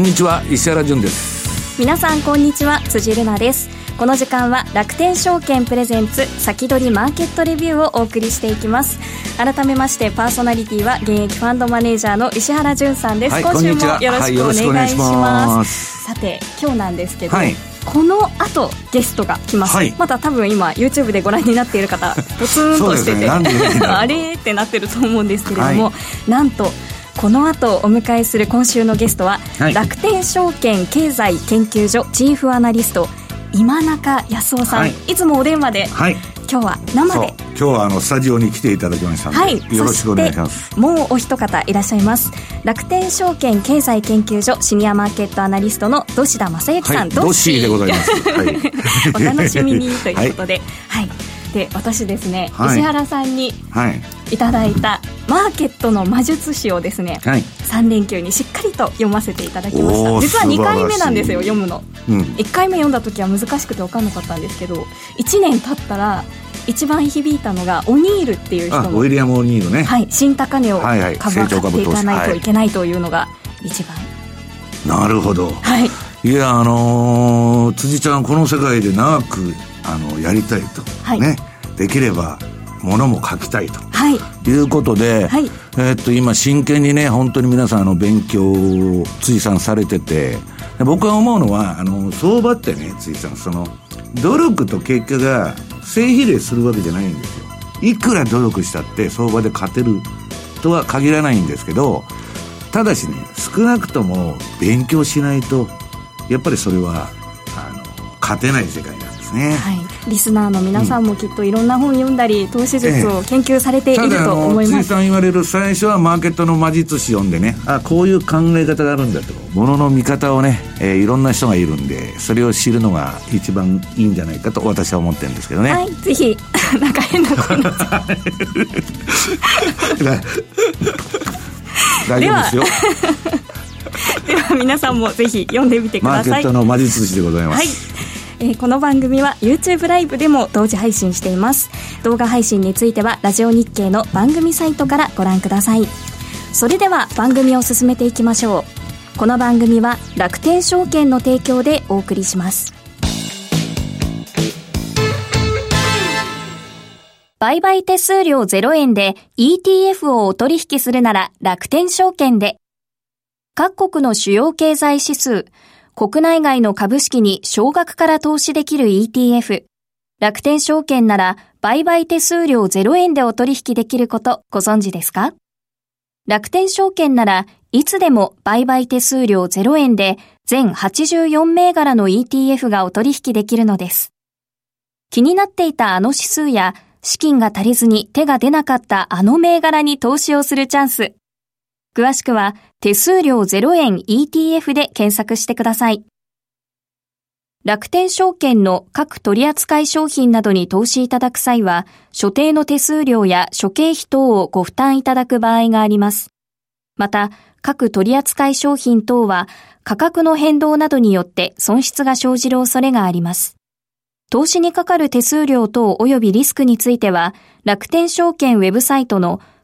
んにちは石原潤です。皆さんこんにちは辻るなです。この時間は楽天証券プレゼンツ先取りマーケットレビューをお送りしていきます。改めましてパーソナリティは現役ファンドマネージャーの石原潤さんです、はい、今週もよろしくお願いします、さて今日なんですけど、はい。この後ゲストが来ます、はい、まだ多分今 YouTube でご覧になっている方ポツンとしてて、ね、あれってなってると思うんですけれども、はい、なんとこの後お迎えする今週のゲストは、はい、楽天証券経済研究所チーフアナリスト今中康夫さん、はい、いつもお電話で、はい、今日は生で。今日はあのスタジオに来ていただきましたので、はい、よろしくお願いします。もうお一方いらっしゃいます。楽天証券経済研究所シニアマーケットアナリストの土田正幸さん、はい、ドッでございます、はい、お楽しみにということで。はい、で私ですね、石原さんにいただいたマーケットの魔術師をですね、はい、3連休にしっかりと読ませていただきました。実は2回目なんですよ読むの、うん、1回目読んだ時は難しくて分かんなかったんですけど1年経ったら一番響いたのがオニールっていう人のウィリアム・オニールね、はい、新高値を株は買っていかないといけないというのが一番、なるほど、はい、いやあのー、辻ちゃんこの世界で長くあのやりたいと、はい、ね。できればものも書きたいと、はい、いうことで、はい、えー、っと今真剣にね本当に皆さんあの勉強を辻さんされてて僕が思うのはあの相場ってね辻さんその努力と結果が正比例するわけじゃないんですよ。いくら努力したって相場で勝てるとは限らないんですけどただしね少なくとも勉強しないとやっぱりそれはあの勝てない世界なんですね、はいリスナーの皆さんもきっといろんな本読んだり、投資術を研究されていると思います、ええ、さん言われる最初はマーケットの魔術師読んでねあこういう考え方があるんだと。ものの見方をね、えー、いろんな人がいるんでそれを知るのが一番いいんじゃないかと私は思ってるんですけどね。はいぜひ なんか変な声になっちゃう大丈夫ですよ。では皆さんもぜひ読んでみてください。マーケットの魔術師でございます、はいえー、この番組は YouTube ライブでも同時配信しています。動画配信についてはラジオ日経の番組サイトからご覧ください。それでは番組を進めていきましょう。この番組は楽天証券の提供でお送りします。売買手数料0円で ETF をお取引するなら楽天証券で。各国の主要経済指数国内外の株式に少額から投資できる ETF。楽天証券なら売買手数料0円でお取引できることご存知ですか？楽天証券ならいつでも売買手数料0円で全84銘柄の ETF がお取引できるのです。気になっていたあの指数や資金が足りずに手が出なかったあの銘柄に投資をするチャンス。詳しくは手数料0円 ETF で検索してください。楽天証券の各取扱い商品などに投資いただく際は、所定の手数料や諸経費等をご負担いただく場合があります。また、各取扱い商品等は価格の変動などによって損失が生じる恐れがあります。投資にかかる手数料等及びリスクについては、楽天証券ウェブサイトの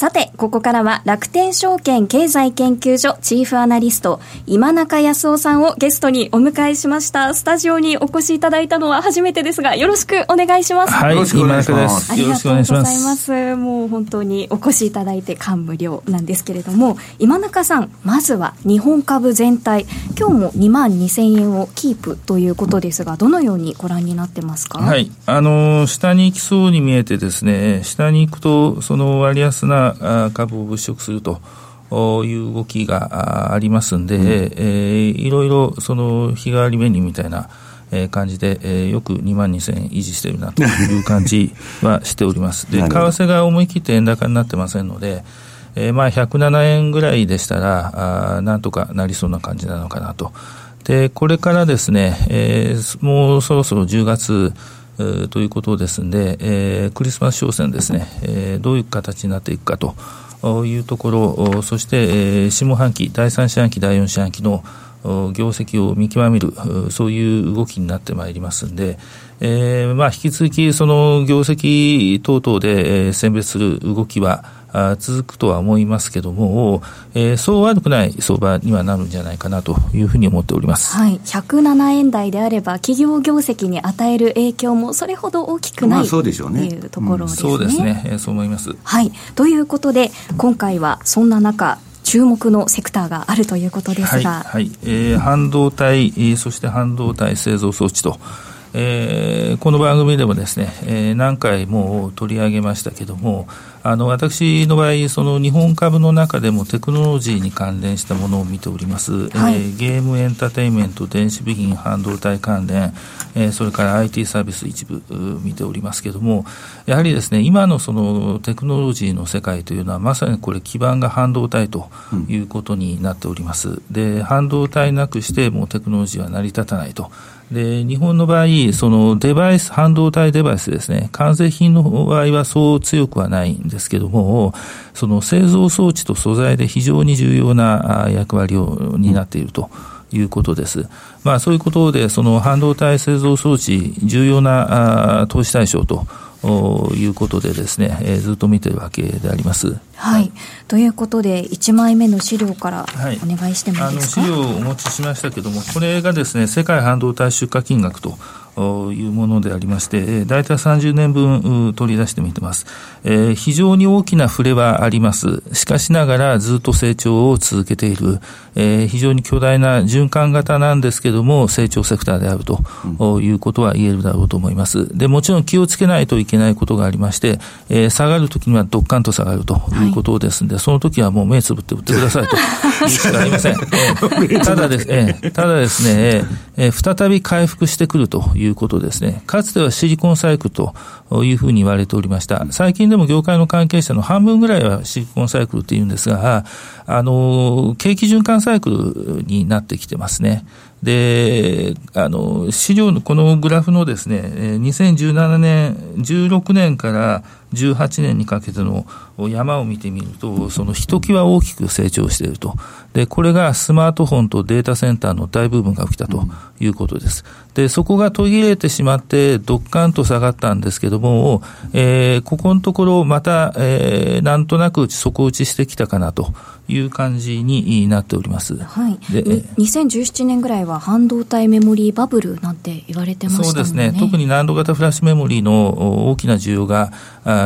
さて、ここからは楽天証券経済研究所チーフアナリスト、今中康夫さんをゲストにお迎えしました。スタジオにお越しいただいたのは初めてですが、よろしくお願いします。はい、よろしくお願いします。ありがとうございます。もう本当にお越しいただいて感無量なんですけれども、今中さん、まずは日本株全体、今日も2万2000円をキープということですが、どのようにご覧になってますか？はい、あの、下に行きそうに見えてですね、下に行くと、その割安な株を物色すると。いう動きがありますんで、うん、えー、いろいろその日替わりメニューみたいな感じで、えー、よく2万2000円維持しているなという感じはしております。で、為替が思い切って円高になってませんので、えー、まあ107円ぐらいでしたら、あなんとかなりそうな感じなのかなと。で、これからですね、えー、もうそろそろ10月、え、ということですんで、えー、クリスマス商戦ですね、えー、どういう形になっていくかというところ、そして、えー、下半期、第3四半期、第4四半期の業績を見極める、そういう動きになってまいりますんで、えー、まあ、引き続き、その業績等々で、え、選別する動きは、続くとは思いますけども、えー、そう悪くない相場にはなるんじゃないかなというふうに思っております。はい。107円台であれば、企業業績に与える影響もそれほど大きくない、まあ、そうでしょうね。というところですね。うん、そうですね、えー。そう思います。はい。ということで、今回はそんな中、注目のセクターがあるということですが。はい。はい、えー、半導体、そして半導体製造装置と。えー、この番組でもですね、えー、何回も取り上げましたけども、あの私の場合、その日本株の中でもテクノロジーに関連したものを見ております、はい、えー、ゲームエンターテインメント、電子部品、半導体関連、えー、それから IT サービス一部見ておりますけれども、やはりですね、今のそのテクノロジーの世界というのは、まさにこれ、基盤が半導体ということになっております。うん、で、半導体なくしてもうテクノロジーは成り立たないと。で、日本の場合、そのデバイス、半導体デバイスですね、完成品の場合はそう強くはないんですけども、その製造装置と素材で非常に重要な役割を担っていると。いうことです。まあそういうことで、その半導体製造装置、重要な投資対象ということでですね、えー、ずっと見てるわけであります。はい。ということで、1枚目の資料からお願いしてもいいですか、はい、あの資料をお持ちしましたけども、これがですね、世界半導体出荷金額というものでありまして、大体30年分取り出してみてます。えー、非常に大きな触れはあります。しかしながらずっと成長を続けている、えー、非常に巨大な循環型なんですけども、成長セクターであると、うん、いうことは言えるだろうと思います。で、もちろん気をつけないといけないことがありまして、えー、下がるときにはどっかんと下がるということですんで、はい、その時はもう目つぶって売ってくださいと いうしかありません。えー、ただです、えー、ただですね、えー、再び回復してくるということですね。かつてはシリコンサイクルというふうに言われておりました。最近でも業界の関係者の半分ぐらいはシリコンサイクルって言うんですが、あの、景気循環サイクルになってきてますね。で、あの、資料のこのグラフのですね、2017年、16年から18年にかけての山を見てみると、そのひときわ大きく成長していると。で、これがスマートフォンとデータセンターの大部分が起きたということです。で、そこが途切れてしまって、どっかんと下がったんですけども、えー、ここのところまた、えー、なんとなく底打ちしてきたかなという感じになっております。はい。で、2017年ぐらいは半導体メモリーバブルなんて言われてました、ね、そうですね。特に難度型フラッシュメモリーの大きな需要が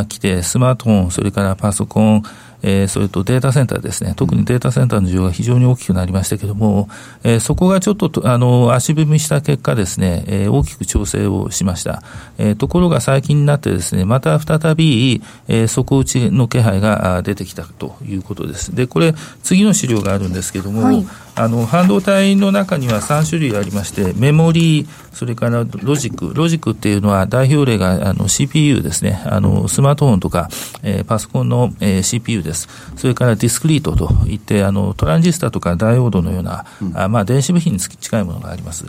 来て、スマートフォン、それからパソコン、えー、それとデータセンターですね、特にデータセンターの需要が非常に大きくなりましたけれども、えー、そこがちょっとあの足踏みした結果ですね、えー、大きく調整をしました。えー、ところが最近になってですね、また再び、えー、底打ちの気配が出てきたということです。で、これ、次の資料があるんですけども、はいあの半導体の中には3種類ありまして、メモリー、それからロジック、ロジックっていうのは代表例があの CPU ですね、あのスマートフォンとか、えー、パソコンの、えー、CPU です。それからディスクリートといって、あのトランジスタとかダイオードのような、うん、あまあ、電子部品に近いものがあります。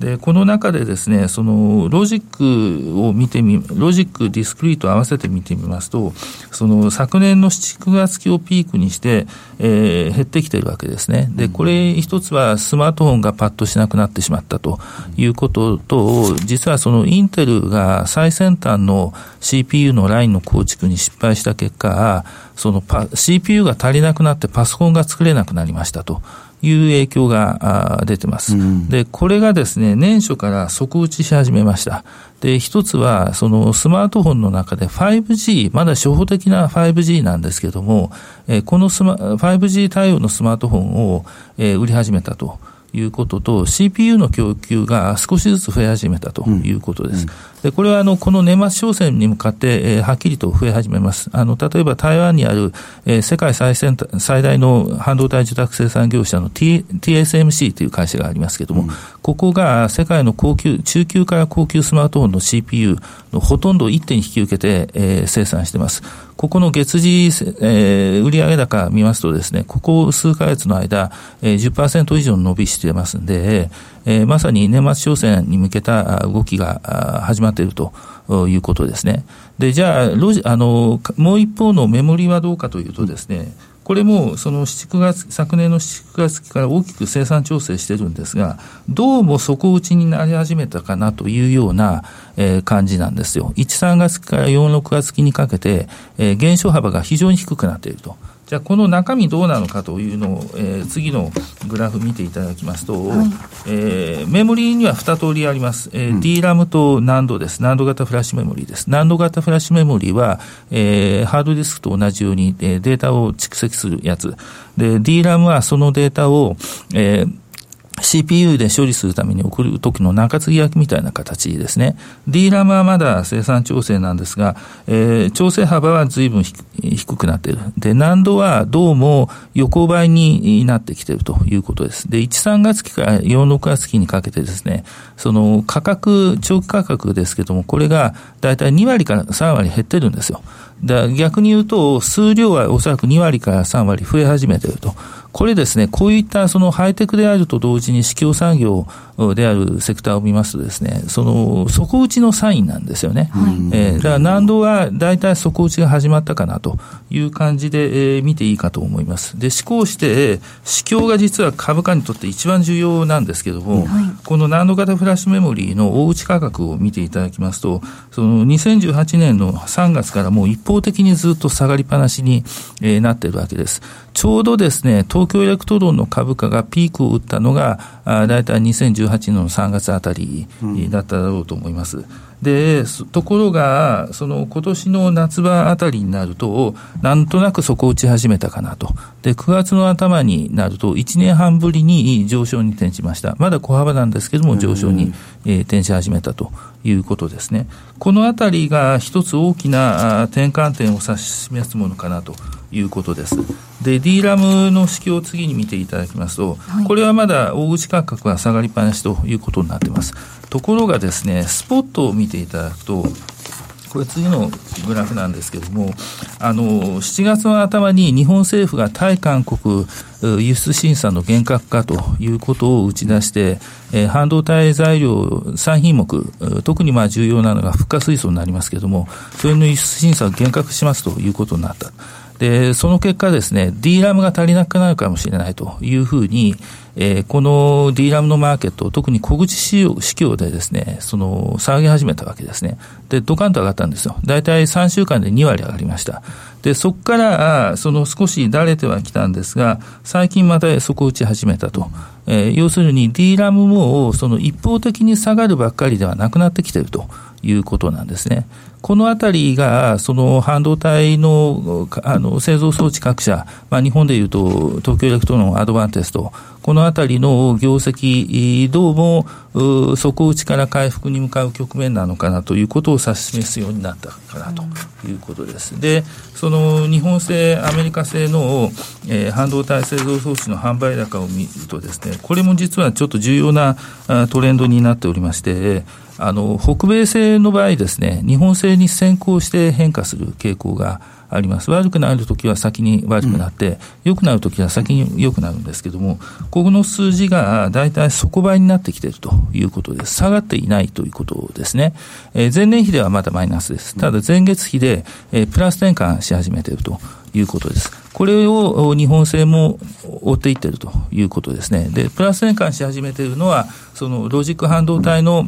で、この中でですね、そのロジックを見てみ、ロジック、ディスクリート合わせて見てみますと、その昨年の7、9月期をピークにして、えー、減ってきているわけですね。で、これ一つはスマートフォンがパッとしなくなってしまったということと、実はそのインテルが最先端の CPU のラインの構築に失敗した結果、そのパ CPU が足りなくなってパソコンが作れなくなりましたと。いう影響が出てます、うん、で、これがですね、年初から底打ちし始めました。で、一つは、そのスマートフォンの中で 5G、まだ初歩的な 5G なんですけども、えこのスマ 5G 対応のスマートフォンを、え売り始めたと。いうことと、CPU の供給が少しずつ増え始めたということです。うんうん、で、これはあの、この年末商戦に向かって、えー、はっきりと増え始めます。あの、例えば台湾にある、えー、世界最先端、最大の半導体受託生産業者の、T、TSMC という会社がありますけれども、うん、ここが世界の高級、中級から高級スマートフォンの CPU のほとんどを一手に引き受けて、えー、生産しています。ここの月次、えー、売上高見ますとですね、ここ数ヶ月の間、えー、10%以上の伸びしてますんで、えー、まさに年末商戦に向けた動きが始まっているということですね。で、じゃあ、ロジあの、もう一方のメモリはどうかというとですね、これもその7、9月、昨年の7、月期から大きく生産調整してるんですが、どうも底打ちになり始めたかなというような、えー、感じなんですよ。1、3月期から4、6月期にかけて、えー、減少幅が非常に低くなっていると。じゃあ、この中身どうなのかというのを、えー、次のグラフ見ていただきますと、はい、えー、メモリーには2通りあります。えー、うん、DRAM と難度です。難度型フラッシュメモリーです。難度型フラッシュメモリーは、えー、ハードディスクと同じように、えー、データを蓄積するやつ。で、DRAM はそのデータを、えー CPU で処理するために送る時の中継ぎ焼きみたいな形ですね。DRAM はまだ生産調整なんですが、えー、調整幅は随分低くなっている。で、難度はどうも横ばいになってきているということです。で、1、3月期から4、6月期にかけてですね、その価格、長期価格ですけども、これがだいたい2割から3割減ってるんですよ。だ逆に言うと、数量はおそらく2割から3割増え始めていると。これですね、こういったそのハイテクであると同時に市況産業であるセクターを見ますとですね、その底打ちのサインなんですよね。はい、えー、だから難度は大体底打ちが始まったかなという感じで、えー、見ていいかと思います。で、思考して、市況が実は株価にとって一番重要なんですけども、はい、この NAND 型フラッシュメモリーの大口価格を見ていただきますと、その2018年の3月からもう一方的にずっと下がりっぱなしに、えー、なっているわけです。ちょうどですね、東京エレクトロンの株価がピークを打ったのが、あ大体2018年の3月あたりだっただろうと思います。うんで、ところが、その今年の夏場あたりになると、なんとなく底打ち始めたかなと。で、9月の頭になると、1年半ぶりに上昇に転じました。まだ小幅なんですけども、上昇に、え転じ始めたということですね。このあたりが一つ大きな転換点を指し示すものかなということです。で、DRAM の式を次に見ていただきますと、はい、これはまだ大口価格は下がりっぱなしということになっています。ところがですね、スポットを見ていただくと、これ次のグラフなんですけれども、あの、7月の頭に日本政府が対韓国輸出審査の厳格化ということを打ち出して、えー、半導体材料3品目、特にまあ重要なのがフッ化水素になりますけれども、それの輸出審査を厳格しますということになった。で、その結果ですね、D ラムが足りなくなるかもしれないというふうに、えー、この D ラムのマーケット、特に小口市況でですね、その、騒ぎ始めたわけですね。で、ドカンと上がったんですよ。大体3週間で2割上がりました。で、そこから、その少しだれてはきたんですが、最近また底打ち始めたと。えー、要するに DRAM も、その一方的に下がるばっかりではなくなってきているということなんですね。このあたりが、その半導体のあの製造装置各社、まあ、日本でいうと、東京エレクトロン、アドバンテスト、このあたりの業績、どうも底打ちから回復に向かう局面なのかなということを指し示すようになったかなということです。で、その日本製、アメリカ製の、えー、半導体製造装置の販売高を見るとですね、これも実はちょっと重要なトレンドになっておりまして、あの、北米製の場合ですね、日本製に先行して変化する傾向があります。悪くなるときは先に悪くなって、うん、良くなるときは先に良くなるんですけども、ここの数字が大体底倍になってきているということです。下がっていないということですね。えー、前年比ではまだマイナスです。ただ前月比で、えー、プラス転換し始めているということです。これを日本製も追っていっているということですね。で、プラス転換し始めているのは、そのロジック半導体の、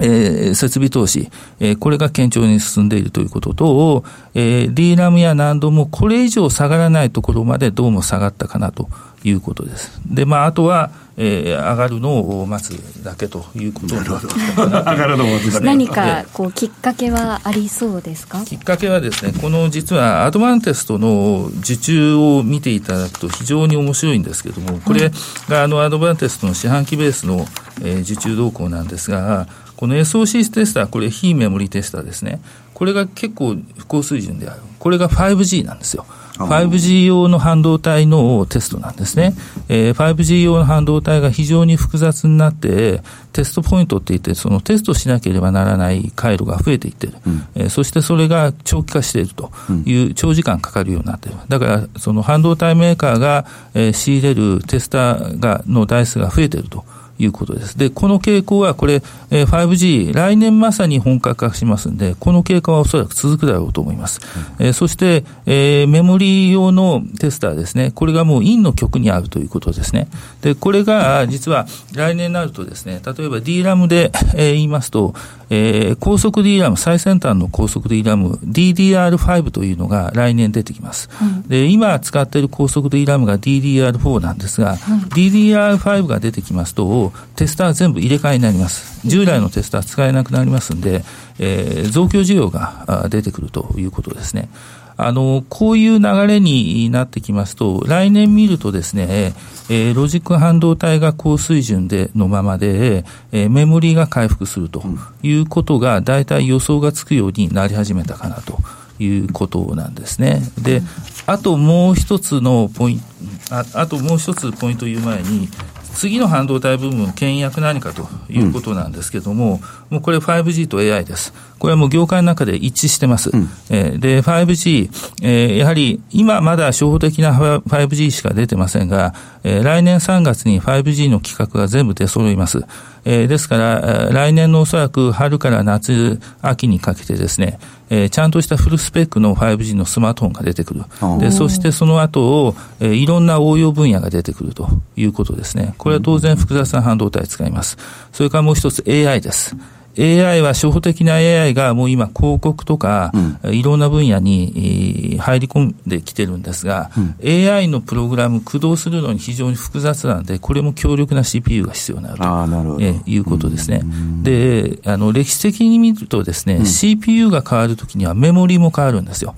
えー、設備投資、えー、これが堅調に進んでいるということと、えー、DRAM や難度もこれ以上下がらないところまでどうも下がったかなということです。で、まあ、あとは、えー、上がるのを待つだけということ。な上がるのを待つだけ。何かこうきっかけはありそうですか？きっかけはですね、この実はアドバンテストの受注を見ていただくと非常に面白いんですけれども、これがあのアドバンテストの四半期ベースの、えー、受注動向なんですが、この SOC テスター、これ非メモリテスターですね。これが結構高水準である。これが 5G なんですよ。5G 用の半導体のテストなんですね。えー、5G 用の半導体が非常に複雑になって、テストポイントって言って、そのテストしなければならない回路が増えていってる。うん、えー、そしてそれが長期化しているという、長時間かかるようになっている。だから、その半導体メーカーが、えー、仕入れるテスターが、の台数が増えていると。いうことです。で、この傾向はこれ、えー、5G、来年まさに本格化しますんで、この経過はおそらく続くだろうと思います。うん、えー、そして、えー、メモリー用のテスターですね、これがもうインの極にあるということですね。で、これが実は来年になるとですね、例えば DRAM で、えー、言いますと、えー、高速 DRAM、最先端の高速 DRAM、DDR5 というのが来年出てきます。うん、で、今使っている高速 DRAM が DDR4 なんですが、うん、DDR5 が出てきますと、テスター全部入れ替えになります。従来のテスター使えなくなりますんで、えー、増強需要が出てくるということですね。あの、こういう流れになってきますと、来年見るとですね、えー、ロジック半導体が高水準でのままで、えー、メモリーが回復するということが、大体予想がつくようになり始めたかなということなんですね。で、あともう一つのポイント、ああともう一つポイントを言う前に、次の半導体部分、牽引役何かということなんですけれども、うん、もうこれ 5G と AI です。これはもう業界の中で一致してます。うん、えー、で、5G、えー、やはり今まだ初歩的な 5G しか出てませんが、えー、来年3月に 5G の規格が全部出揃います。えー、ですから、来年のおそらく春から夏、秋にかけてですね、えー、ちゃんとしたフルスペックの 5G のスマートフォンが出てくる。で、そしてその後を、えー、いろんな応用分野が出てくるということですね。これは当然複雑な半導体使います。それからもう一つ AI です。AI は初歩的な AI がもう今広告とか、うん、いろんな分野に入り込んできてるんですが、うん、AI のプログラム駆動するのに非常に複雑なので、これも強力な CPU が必要になるとえいうことですね。で、あの、歴史的に見るとですね、うん、CPU が変わるときにはメモリも変わるんですよ。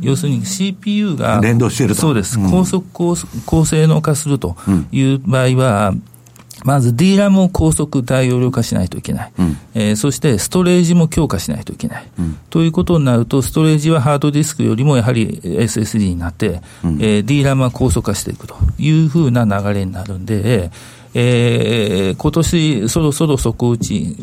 要するに CPU が、連動していると。そうです。高速高高性能化するという場合は、まず DRAM を高速大容量化しないといけない、うん、えー、そしてストレージも強化しないといけない、うん、ということになると、ストレージはハードディスクよりもやはり SSD になって、うん、えー、DRAM は高速化していくというふうな流れになるんで、えー、今年そろそろ底打ち、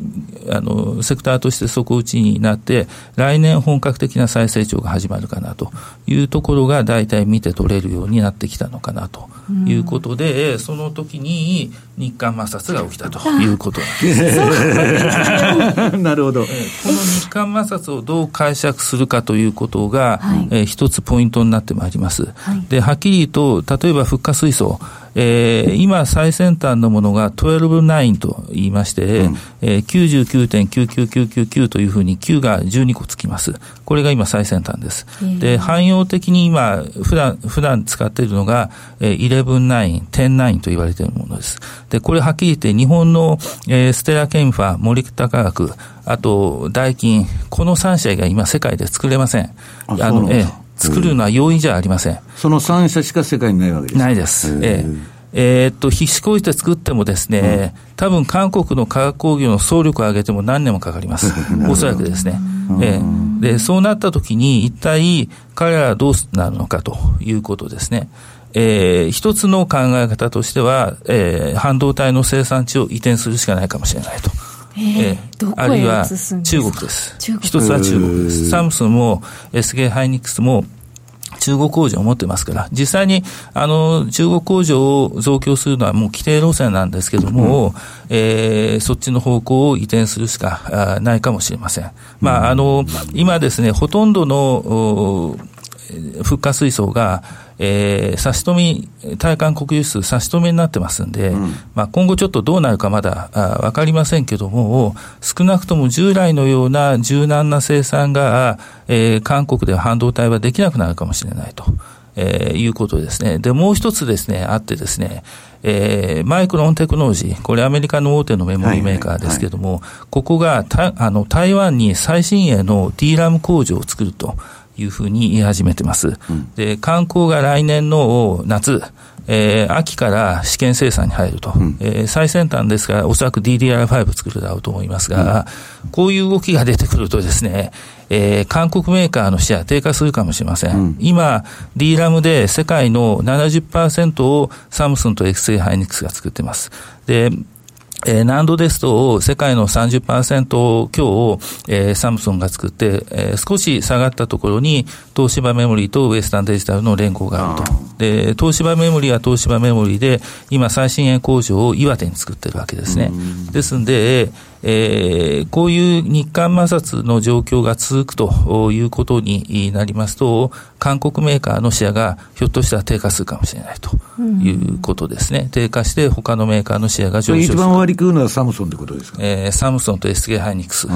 あの、セクターとして底打ちになって、来年本格的な再成長が始まるかなというところが大体見て取れるようになってきたのかなということで、うん、その時に日韓摩擦が起きたということなんです。なるほど。この日韓摩擦をどう解釈するかということが、はい、えー、一つポイントになってまいります。はい、で、はっきり言うと、例えば、フッ化水素、えー、今、最先端のものが129と言いまして、うん、えー、99.99999というふうに9が12個つきます。これが今最先端です。で、汎用的に今、普段、普段使っているのが、えー、119、109と言われているものです。で、これはっきり言って日本の、えー、ステラケンファ、森田科学、あと、ダイキン、この3社が今世界で作れません。あの、えー作るのは容易じゃありません。その3社しか世界にないわけですないです。えええー、っと、必死こいて作ってもですね、うん、多分韓国の化学工業の総力を上げても何年もかかります。おそらくですね。えー、で、そうなった時に一体彼らはどうなるのかということですね。えー、一つの考え方としては、えー、半導体の生産地を移転するしかないかもしれないと。えー、あるいは中国です。一つは中国です。サムスンも SK ハイニックスも中国工場を持ってますから、実際に、あの、中国工場を増強するのはもう規定路線なんですけども、うん、えー、そっちの方向を移転するしかないかもしれません。まあ、あの、今ですね、ほとんどの、復活水素が、えー、差し止め、対韓国輸出差し止めになってますんで、うん、まあ、今後ちょっとどうなるかまだわかりませんけども、少なくとも従来のような柔軟な生産が、えー、韓国では半導体はできなくなるかもしれないと。えー、いうことですね。で、もう一つですね、あってですね、えー、マイクロンテクノロジー、これアメリカの大手のメモリメーカーですけども、はいはいはい、ここがたあの台湾に最新鋭の DRAM 工場を作るというふうに言い始めてます。うん、で、観光が来年の夏、えー、秋から試験生産に入ると、うん、えー、最先端ですから、おそらく DDR5 作るだろうと思いますが、うん、こういう動きが出てくるとですね、えー、韓国メーカーのシェア低下するかもしれません。うん、今、DRAM で世界の70%をサムスンと XA ハイニックスが作っています。で、えー、難度ですと、世界の30%強を、えー、サムソンが作って、えー、少し下がったところに、東芝メモリーとウエスタンデジタルの連合があると。で、東芝メモリーは東芝メモリーで、今最新鋭工場を岩手に作ってるわけですね。ですんで、えー、こういう日韓摩擦の状況が続くということになりますと、韓国メーカーのシェアがひょっとしたら低下するかもしれないということですね。うん、低下して他のメーカーのシェアが上昇する。一番割り食うのはサムソンってことですか、えー、サムソンと SK ハイニックス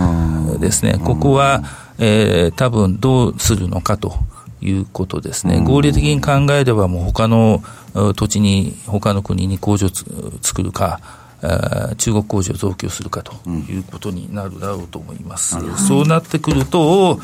ですね。ここは、えー、多分どうするのかと。いうことですね。合理的に考えればもう他の土地に、他の国に工場を作るか、中国工場を増強するかということになるだろうと思います。うん、そうなってくると、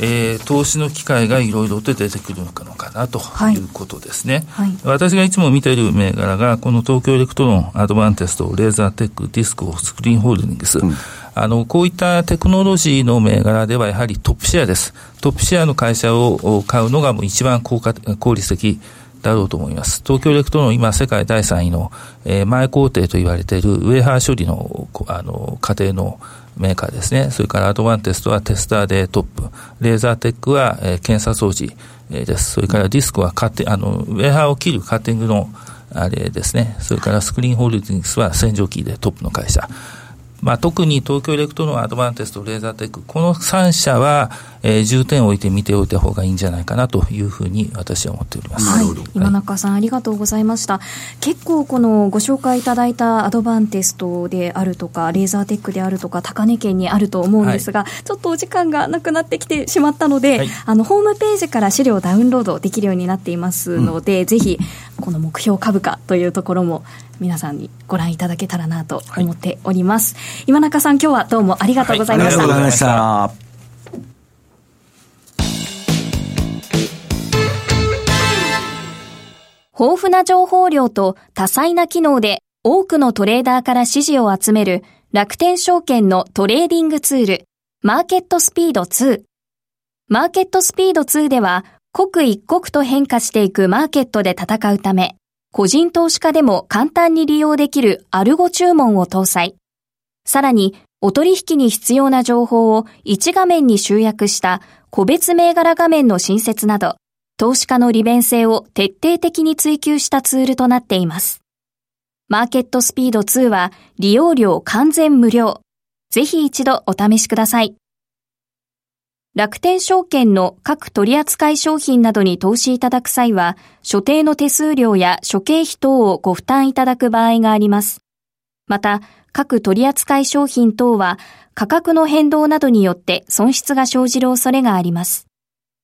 えー、投資の機会がいろいろと出てくるのかなとい。うことですね、はい。はい、私がいつも見ている銘柄が、この東京エレクトロン、アドバンテスト、レーザーテック、ディスコ、スクリーンホールディングス、うん、あの、こういったテクノロジーの銘柄ではやはりトップシェアです。トップシェアの会社を買うのがもう一番効果効率的だろうと思います。東京エレクトロン、今世界第3位の、えー、前工程と言われているウェハー処理の、あの、過程のメーカーですね。それからアドバンテストはテスターでトップ。レーザーテックは、えー、検査装置、えー、です。それからディスコはカッテあの、ウェハーを切るカッティングのあれですね。それからスクリーンホールディングスは洗浄機でトップの会社。まあ、特に東京エレクトロン、アドバンテスト、レーザーテック、この3社は、えー、重点を置いて見ておいた方がいいんじゃないかなというふうに私は思っております。はい、今中さん、ありがとうございました。結構このご紹介いただいたアドバンテストであるとか、レーザーテックであるとか、高値圏にあると思うんですが、はい、ちょっとお時間がなくなってきてしまったので、はい、あの、ホームページから資料をダウンロードできるようになっていますので、うん、ぜひ、この目標株価というところも皆さんにご覧いただけたらなと思っております、はい、今中さん今日はどうもありがとうございました、はい、ありがとうございました豊富な情報量と多彩な機能で多くのトレーダーから支持を集める楽天証券のトレーディングツール、マーケットスピード2。マーケットスピード2では、刻一刻と変化していくマーケットで戦うため、個人投資家でも簡単に利用できるアルゴ注文を搭載。さらに、お取引に必要な情報を1画面に集約した個別銘柄画面の新設など、投資家の利便性を徹底的に追求したツールとなっています。マーケットスピード2は利用料完全無料。ぜひ一度お試しください。楽天証券の各取扱商品などに投資いただく際は、所定の手数料や諸経費等をご負担いただく場合があります。また、各取扱商品等は価格の変動などによって損失が生じる恐れがあります。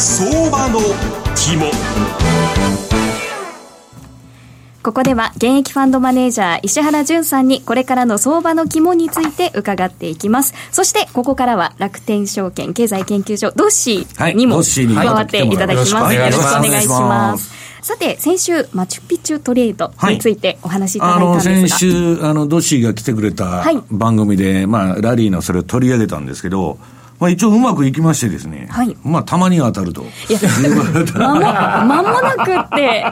相場の肝ここでは現役ファンドマネージャー石原淳さんにこれからの相場の肝について伺っていきます。そしてここからは楽天証券経済研究所ドッシーにも加わっていただきます。はい、よろしくお願いします。さて、先週、マチュピチュトレードについてお話しいただいたんですが、はい、あの先週、あのドッシーが来てくれた番組で、はい、まあ、ラリーのそれを取り上げたんですけど、まあ、一応うまくいきましてですね、はい、まあたまに当たると。いや、まも、まもなくって。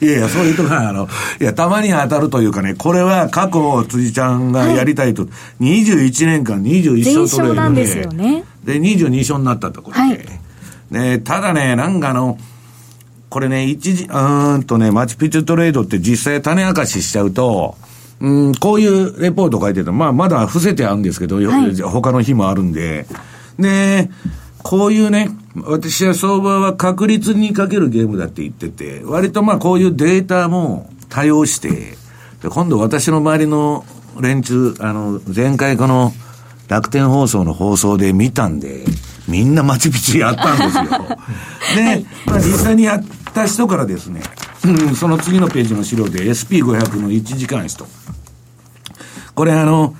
いやいや、そういうとこは、あの、いや、たまに当たるというかね、これは過去、辻ちゃんがやりたいと、はい、21年間21勝取れるので、ですよね、で、22勝になったところで、はい、ね、ただね、なんかあの、これね、一時、うんとね、マチピチュトレードって実際種明かししちゃうと、うん、こういうレポート書いてたまあ、まだ伏せてあるんですけど、はい、他の日もあるんで。で、こういうね、私は相場は確率にかけるゲームだって言ってて、割とまあこういうデータも多用して、今度私の周りの連中、あの、前回この楽天放送の放送で見たんで、みんなマチピチやったんですよ。で、はい、まあ実際にやった人からですね、その次のページの資料で SP500 の1時間足と。これあの、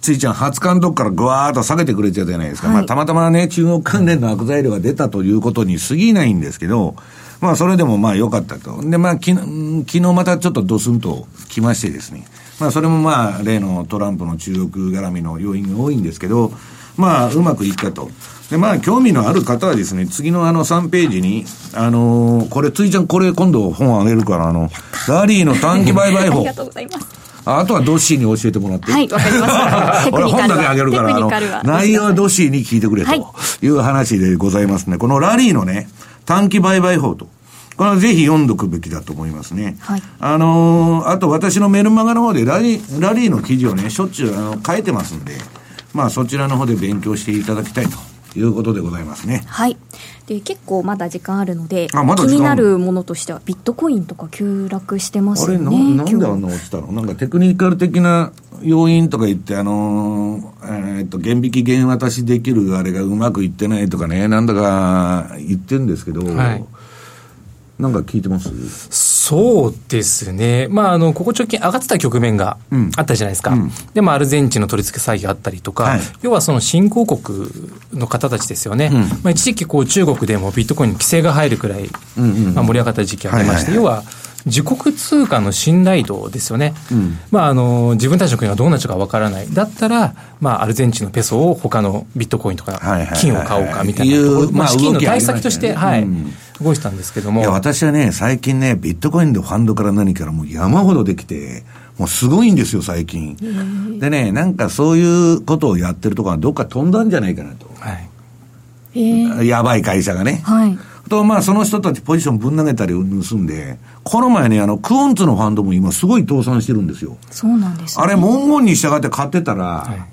ついちゃん、20日のとこからぐわーっと下げてくれてたじゃないですか。はい、まあ、たまたまね、中国関連の悪材料が出たということに過ぎないんですけど、まあ、それでもまあ良かったと。で、まあ、き昨日またちょっとドスンと来ましてですね。まあ、それもまあ、例のトランプの中国絡みの要因が多いんですけど、まあ、うまくいったと。で、まあ、興味のある方はですね、次のあの3ページに、あのー、これ、ついちゃん、これ今度本あげるから、あの、ラリーの短期売買法。ありがとうございます。あとはドッシーに教えてもらって。はい、わかりました。俺本だけあげるから、あの、内容はドッシーに聞いてくれという話でございますね。このラリーのね、短期売買法と。これはぜひ読んどくべきだと思いますね。はい。あのー、あと私のメルマガの方でラリー、ラリーの記事をね、しょっちゅうあの書いてますんで、まあそちらの方で勉強していただきたいということでございますね。はい。で結構まだ時間あるので、ま、気になるものとしてはビットコインとか急落してますよね。あれななんであんな落ちたの？なんかテクニカル的な要因とか言ってあのー、えー、っと減引き減渡しできるあれがうまくいってないとかね、なんだか言ってるんですけど。はいなんか聞いてます？そうですね。まあ、あの、ここ直近上がってた局面があったじゃないですか。うん、で、まあ、アルゼンチンの取り付け詐欺があったりとか、はい、要はその新興国の方たちですよね。うん、まあ、一時期こう中国でもビットコインに規制が入るくらい、まあ、盛り上がった時期がありまして、要は、自国通貨の信頼度ですよね、うん、まあ、あの自分たちの国がどうなっちゃうかわからない、だったら、まあ、アルゼンチンのペソを他のビットコインとか、金を買おうかみたいなところ、まあ、資金の対策として、はい、動いてたんですけども。いや、私はね、最近ね、ビットコインのファンドから何からもう山ほどできて、もうすごいんですよ、最近。でね、なんかそういうことをやってるところはどっか飛んだんじゃないかなと。はい。やばい会社がね。はい。と、まあ、その人たちポジションぶん投げたり盗んで、この前ね、あの、クオンツのファンドも今すごい倒産してるんですよ。そうなんです、ね、あれ、文言に従って買ってたら、はい、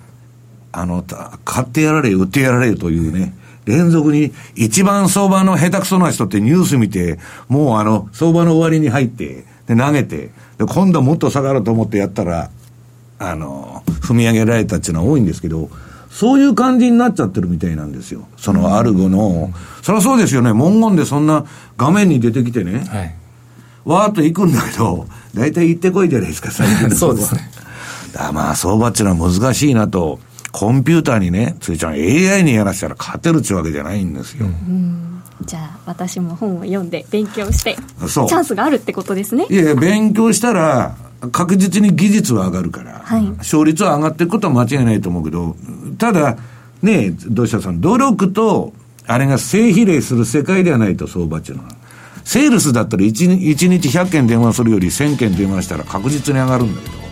あの、買ってやられ、売ってやられというね、連続に一番相場の下手くそな人ってニュース見て、もうあの、相場の終わりに入って、で、投げて、で、今度はもっと下がると思ってやったら、あの、踏み上げられたっていうのは多いんですけど、そういう感じになっちゃってるみたいなんですよ。そのアルゴの。そりゃそうですよね。文言でそんな画面に出てきてね。はい、わーっと行くんだけど、大体行ってこいじゃないですか、最近の そうですね。だまあ、相場っていうのは難しいなと。コンピューターにね、ついちゃん AI にやらせたら勝てるっちゅうわけじゃないんですよ。じゃあ、私も本を読んで勉強して、チャンスがあるってことですね。いや勉強したら、確実に技術は上がるから、はい、勝率は上がっていくことは間違いないと思うけど、ただ、ね土下さん、努力と、あれが正比例する世界ではないと、相場っていうのは。セールスだったら 1, 1日100件電話するより1000件電話したら確実に上がるんだけど、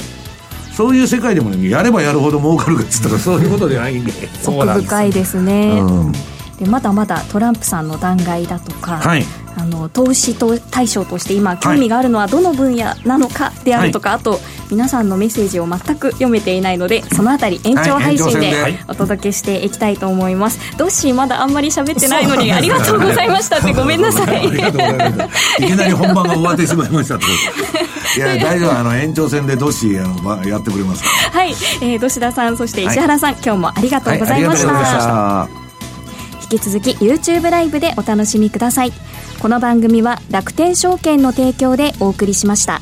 そういう世界でもね、やればやるほど儲かるかっつったらそういうことでないんで。奥深いですね。うん、でまだまだトランプさんの弾劾だとか、はい、あの投資と対象として今興味があるのはどの分野なのかであるとか、はい、あと皆さんのメッセージを全く読めていないのでそのあたり延長配信でお届けしていきたいと思います、はい、ドッシーまだあんまり喋ってないのにありがとうございましたってごめんなさい。いきなり本番が終わってしまいましたいや大丈夫。あの延長戦でドッシーあのやってくれますはい、えー、土田さんそして石原さん、はい、今日もありがとうございました、引き続き YouTube ライブでお楽しみください。この番組は楽天証券の提供でお送りしました。